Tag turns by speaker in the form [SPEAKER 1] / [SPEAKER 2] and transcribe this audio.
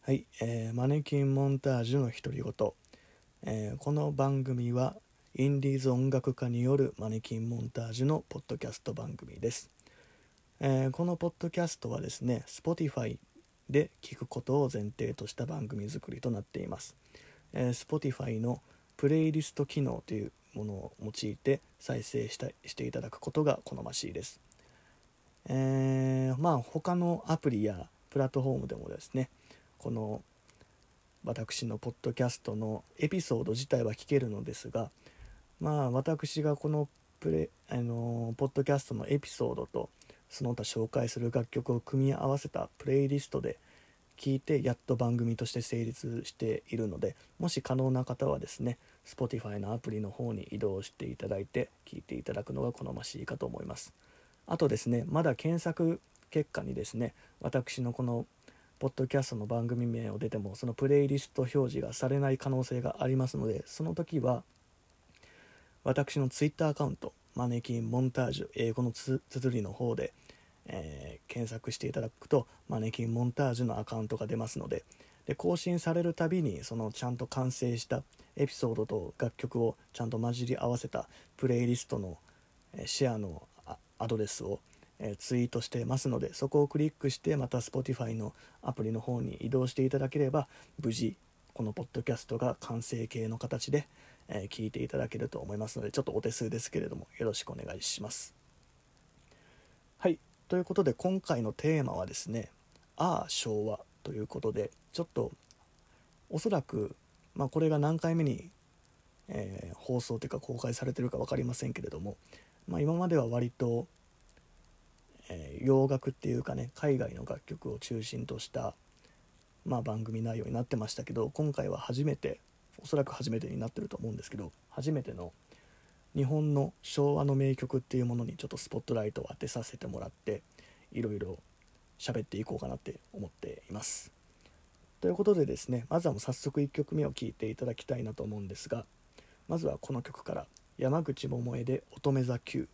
[SPEAKER 1] はい、えー、マネキンモンタージュの独り言、えー、この番組はインディーズ音楽家によるマネキンモンタージュのポッドキャスト番組です、えー、このポッドキャストはですね Spotify で聞くことを前提とした番組作りとなっています、えー、Spotify のプレイリスト機能というものを用いて再生したしていただくことが好ましいです。えー、まあ他のアプリやプラットフォームでもですねこの私のポッドキャストのエピソード自体は聞けるのですがまあ私がこのプレあのポッドキャストのエピソードとその他紹介する楽曲を組み合わせたプレイリストで聞いてやっと番組として成立しているのでもし可能な方はですね Spotify のアプリの方に移動していただいて聞いていただくのが好ましいかと思います。あとですねまだ検索結果にですね私のこのポッドキャストの番組名を出てもそのプレイリスト表示がされない可能性がありますのでその時は私の Twitter アカウントマネキンモンタージュ英語の綴りの方でえー、検索していただくとマネキンモンタージュのアカウントが出ますのでで更新されるたびにそのちゃんと完成したエピソードと楽曲をちゃんと混じり合わせたプレイリストの、シェアのアドレスを、えツイートしてますのでそこをクリックしてまた Spotify のアプリの方に移動していただければ無事このポッドキャストが完成形の形で、え聞いていただけると思いますのでちょっとお手数ですけれどもよろしくお願いします。はいということで今回のテーマはですね「ああ昭和」ということでちょっとおそらく、まあ、これが何回目に、えー、放送というか公開されてるか分かりませんけれども、まあ、今までは割と、えー、洋楽っていうかね海外の楽曲を中心とした、まあ、番組内容になってましたけど今回は初めておそらく初めてになってると思うんですけど初めての日本の昭和の名曲っていうものにちょっとスポットライトを当てさせてもらっていろいろ喋っていこうかなって思っています。ということでですねまずはもう早速1曲目を聴いていただきたいなと思うんですがまずはこの曲から山口百恵で「乙女座 Q」